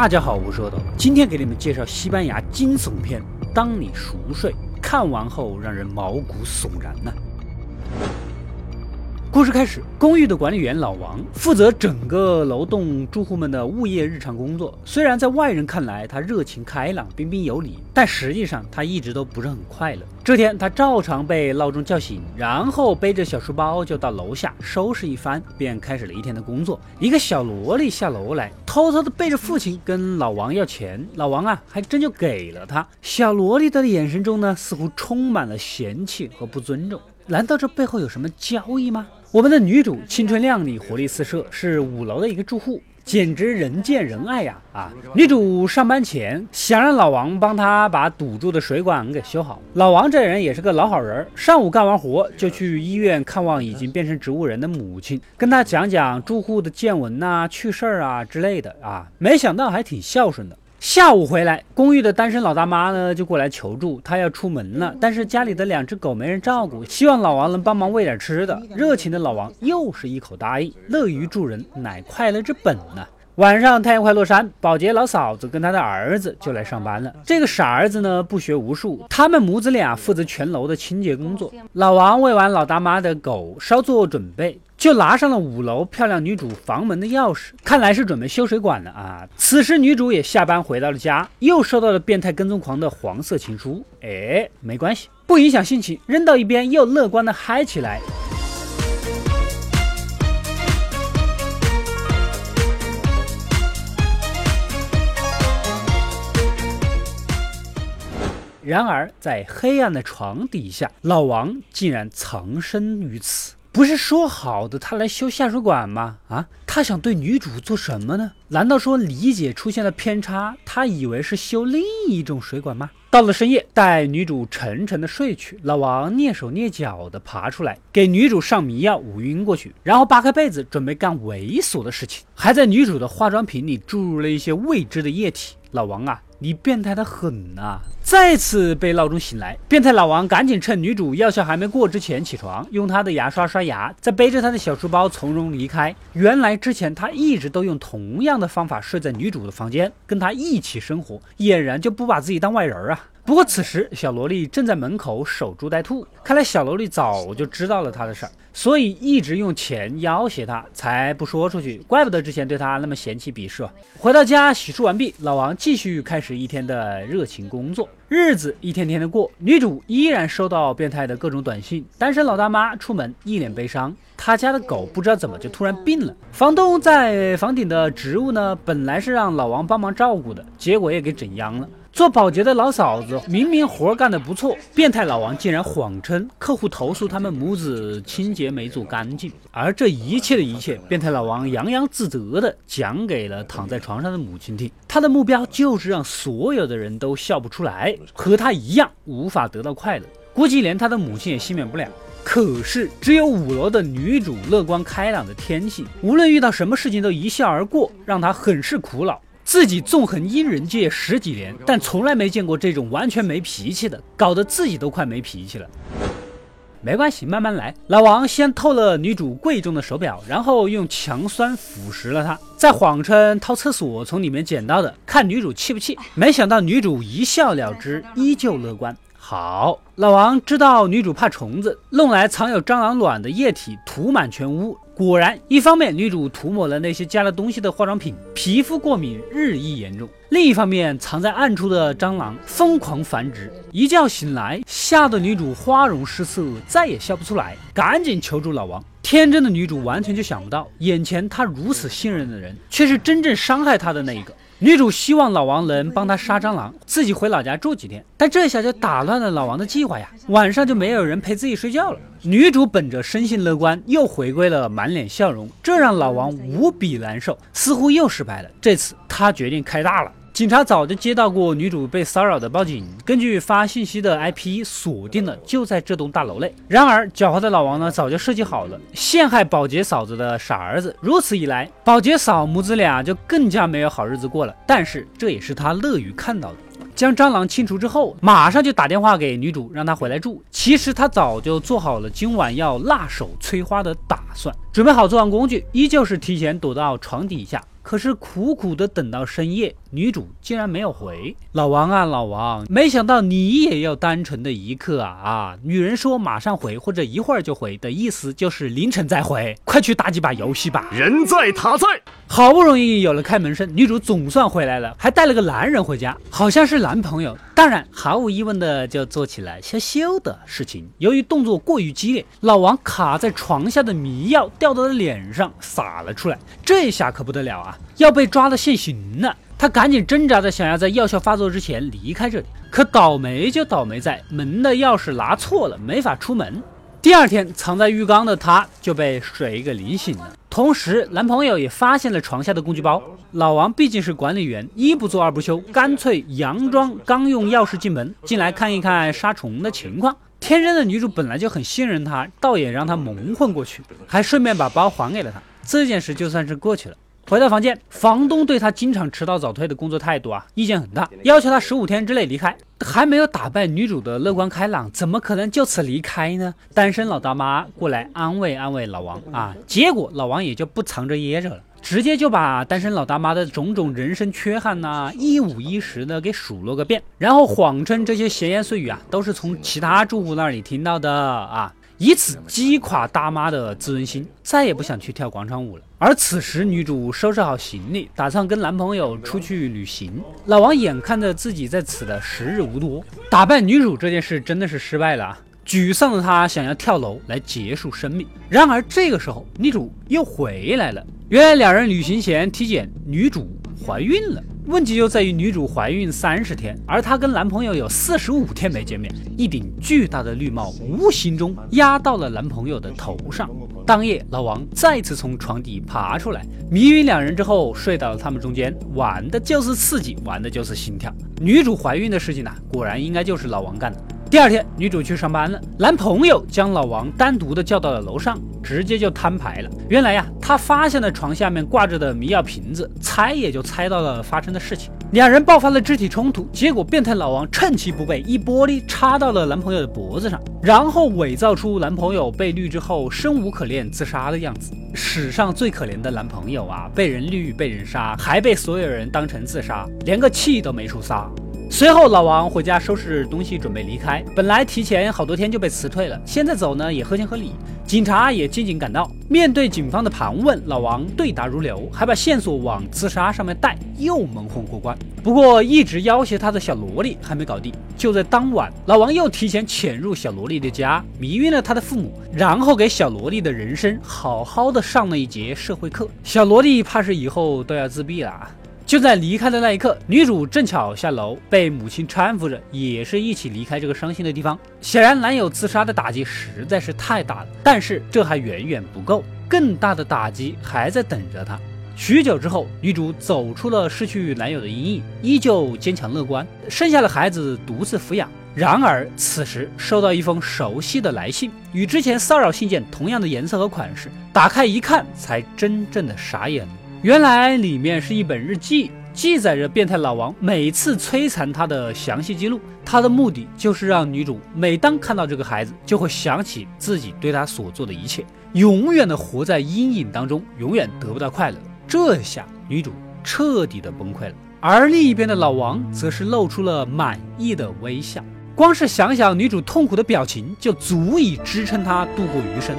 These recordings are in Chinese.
大家好，我是阿斗，今天给你们介绍西班牙惊悚片《当你熟睡》，看完后让人毛骨悚然呢。故事开始，公寓的管理员老王负责整个楼栋住户们的物业日常工作。虽然在外人看来他热情开朗、彬彬有礼，但实际上他一直都不是很快乐。这天，他照常被闹钟叫醒，然后背着小书包就到楼下收拾一番，便开始了一天的工作。一个小萝莉下楼来，偷偷的背着父亲跟老王要钱，老王啊，还真就给了他。小萝莉的眼神中呢，似乎充满了嫌弃和不尊重。难道这背后有什么交易吗？我们的女主青春靓丽，活力四射，是五楼的一个住户，简直人见人爱呀！啊，女主上班前想让老王帮她把堵住的水管给修好。老王这人也是个老好人，上午干完活就去医院看望已经变成植物人的母亲，跟她讲讲住户的见闻呐、趣事儿啊之类的啊。没想到还挺孝顺的。下午回来，公寓的单身老大妈呢就过来求助，她要出门了，但是家里的两只狗没人照顾，希望老王能帮忙喂点吃的。热情的老王又是一口答应，乐于助人乃快乐之本呢。晚上太阳快落山，保洁老嫂子跟她的儿子就来上班了。这个傻儿子呢不学无术，他们母子俩负责全楼的清洁工作。老王喂完老大妈的狗，稍作准备。就拿上了五楼漂亮女主房门的钥匙，看来是准备修水管了啊！此时女主也下班回到了家，又收到了变态跟踪狂的黄色情书。哎，没关系，不影响心情，扔到一边，又乐观的嗨起来。然而，在黑暗的床底下，老王竟然藏身于此。不是说好的他来修下水管吗？啊，他想对女主做什么呢？难道说理解出现了偏差？他以为是修另一种水管吗？到了深夜，待女主沉沉的睡去，老王蹑手蹑脚的爬出来，给女主上迷药，捂晕过去，然后扒开被子，准备干猥琐的事情，还在女主的化妆品里注入了一些未知的液体。老王啊！你变态的很呐！再次被闹钟醒来，变态老王赶紧趁女主药效还没过之前起床，用他的牙刷刷牙，再背着他的小书包从容离开。原来之前他一直都用同样的方法睡在女主的房间，跟她一起生活，俨然就不把自己当外人啊！不过此时小萝莉正在门口守株待兔，看来小萝莉早就知道了他的事儿，所以一直用钱要挟他，才不说出去。怪不得之前对他那么嫌弃鄙视。回到家洗漱完毕，老王继续开始一天的热情工作。日子一天天的过，女主依然收到变态的各种短信。单身老大妈出门一脸悲伤，她家的狗不知道怎么就突然病了。房东在房顶的植物呢，本来是让老王帮忙照顾的，结果也给整殃了。做保洁的老嫂子明明活干得不错，变态老王竟然谎称客户投诉他们母子清洁没做干净，而这一切的一切，变态老王洋洋自得地讲给了躺在床上的母亲听。他的目标就是让所有的人都笑不出来，和他一样无法得到快乐。估计连他的母亲也幸免不了。可是只有五楼的女主乐观开朗的天性，无论遇到什么事情都一笑而过，让他很是苦恼。自己纵横阴人界十几年，但从来没见过这种完全没脾气的，搞得自己都快没脾气了。没关系，慢慢来。老王先偷了女主贵重的手表，然后用强酸腐蚀了它，再谎称掏厕所从里面捡到的，看女主气不气。没想到女主一笑了之，依旧乐观。好，老王知道女主怕虫子，弄来藏有蟑螂卵的液体涂满全屋。果然，一方面女主涂抹了那些加了东西的化妆品，皮肤过敏日益严重；另一方面，藏在暗处的蟑螂疯狂繁殖。一觉醒来，吓得女主花容失色，再也笑不出来，赶紧求助老王。天真的女主完全就想不到，眼前她如此信任的人，却是真正伤害她的那一个。女主希望老王能帮她杀蟑螂，自己回老家住几天。但这下就打乱了老王的计划呀，晚上就没有人陪自己睡觉了。女主本着生性乐观，又回归了满脸笑容，这让老王无比难受，似乎又失败了。这次他决定开大了。警察早就接到过女主被骚扰的报警，根据发信息的 IP 锁定了就在这栋大楼内。然而狡猾的老王呢，早就设计好了陷害保洁嫂子的傻儿子。如此一来，保洁嫂母子俩就更加没有好日子过了。但是这也是他乐于看到的。将蟑螂清除之后，马上就打电话给女主，让她回来住。其实他早就做好了今晚要辣手摧花的打算，准备好作案工具，依旧是提前躲到床底下。可是苦苦的等到深夜，女主竟然没有回。老王啊，老王，没想到你也要单纯的一刻啊啊！女人说马上回或者一会儿就回的意思就是凌晨再回，快去打几把游戏吧。人在塔在，好不容易有了开门声，女主总算回来了，还带了个男人回家，好像是男朋友。当然，毫无疑问的就做起了羞羞的事情。由于动作过于激烈，老王卡在床下的迷药掉到了脸上，洒了出来。这下可不得了啊！要被抓了现行了。他赶紧挣扎着想要在药效发作之前离开这里，可倒霉就倒霉在门的钥匙拿错了，没法出门。第二天，藏在浴缸的他就被水给淋醒了。同时，男朋友也发现了床下的工具包。老王毕竟是管理员，一不做二不休，干脆佯装刚用钥匙进门，进来看一看杀虫的情况。天真的女主本来就很信任他，倒也让他蒙混过去，还顺便把包还给了他。这件事就算是过去了。回到房间，房东对他经常迟到早退的工作态度啊，意见很大，要求他十五天之内离开。还没有打败女主的乐观开朗，怎么可能就此离开呢？单身老大妈过来安慰安慰老王啊，结果老王也就不藏着掖着了，直接就把单身老大妈的种种人生缺憾呐，一五一十的给数落个遍，然后谎称这些闲言碎语啊，都是从其他住户那里听到的啊。以此击垮大妈的自尊心，再也不想去跳广场舞了。而此时，女主收拾好行李，打算跟男朋友出去旅行。老王眼看着自己在此的时日无多，打败女主这件事真的是失败了啊！沮丧的他想要跳楼来结束生命。然而这个时候，女主又回来了。原来两人旅行前体检，女主怀孕了。问题就在于女主怀孕三十天，而她跟男朋友有四十五天没见面。一顶巨大的绿帽无形中压到了男朋友的头上。当夜，老王再次从床底爬出来，迷晕两人之后睡到了他们中间，玩的就是刺激，玩的就是心跳。女主怀孕的事情呢，果然应该就是老王干的。第二天，女主去上班了，男朋友将老王单独的叫到了楼上，直接就摊牌了。原来呀，他发现了床下面挂着的迷药瓶子，猜也就猜到了发生的事情。两人爆发了肢体冲突，结果变态老王趁其不备，一玻璃插到了男朋友的脖子上，然后伪造出男朋友被绿之后生无可恋自杀的样子。史上最可怜的男朋友啊，被人绿被人杀，还被所有人当成自杀，连个气都没处撒。随后，老王回家收拾东西，准备离开。本来提前好多天就被辞退了，现在走呢也合情合理。警察也紧紧赶到，面对警方的盘问，老王对答如流，还把线索往自杀上面带，又蒙混过关。不过，一直要挟他的小萝莉还没搞定。就在当晚，老王又提前潜入小萝莉的家，迷晕了他的父母，然后给小萝莉的人生好好的上了一节社会课。小萝莉怕是以后都要自闭了！就在离开的那一刻，女主正巧下楼，被母亲搀扶着，也是一起离开这个伤心的地方。显然，男友自杀的打击实在是太大了，但是这还远远不够，更大的打击还在等着她。许久之后，女主走出了失去男友的阴影，依旧坚强乐观，生下了孩子，独自抚养。然而，此时收到一封熟悉的来信，与之前骚扰信件同样的颜色和款式，打开一看，才真正的傻眼了。原来里面是一本日记，记载着变态老王每次摧残她的详细记录。他的目的就是让女主每当看到这个孩子，就会想起自己对他所做的一切，永远的活在阴影当中，永远得不到快乐。这下女主彻底的崩溃了，而另一边的老王则是露出了满意的微笑。光是想想女主痛苦的表情，就足以支撑她度过余生。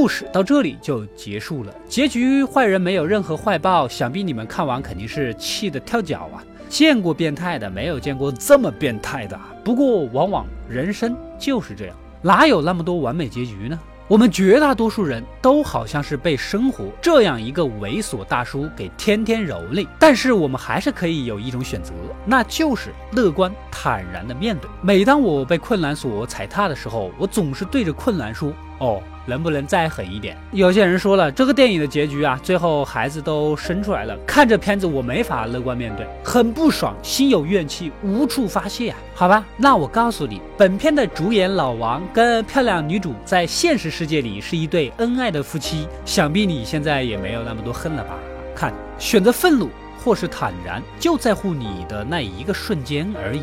故事到这里就结束了，结局坏人没有任何坏报，想必你们看完肯定是气得跳脚啊！见过变态的，没有见过这么变态的。不过往往人生就是这样，哪有那么多完美结局呢？我们绝大多数人都好像是被生活这样一个猥琐大叔给天天蹂躏，但是我们还是可以有一种选择，那就是乐观坦然的面对。每当我被困难所踩踏的时候，我总是对着困难说：“哦。”能不能再狠一点？有些人说了，这个电影的结局啊，最后孩子都生出来了。看着片子，我没法乐观面对，很不爽，心有怨气，无处发泄啊。好吧，那我告诉你，本片的主演老王跟漂亮女主在现实世界里是一对恩爱的夫妻，想必你现在也没有那么多恨了吧？看，选择愤怒或是坦然，就在乎你的那一个瞬间而已。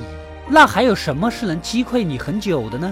那还有什么是能击溃你很久的呢？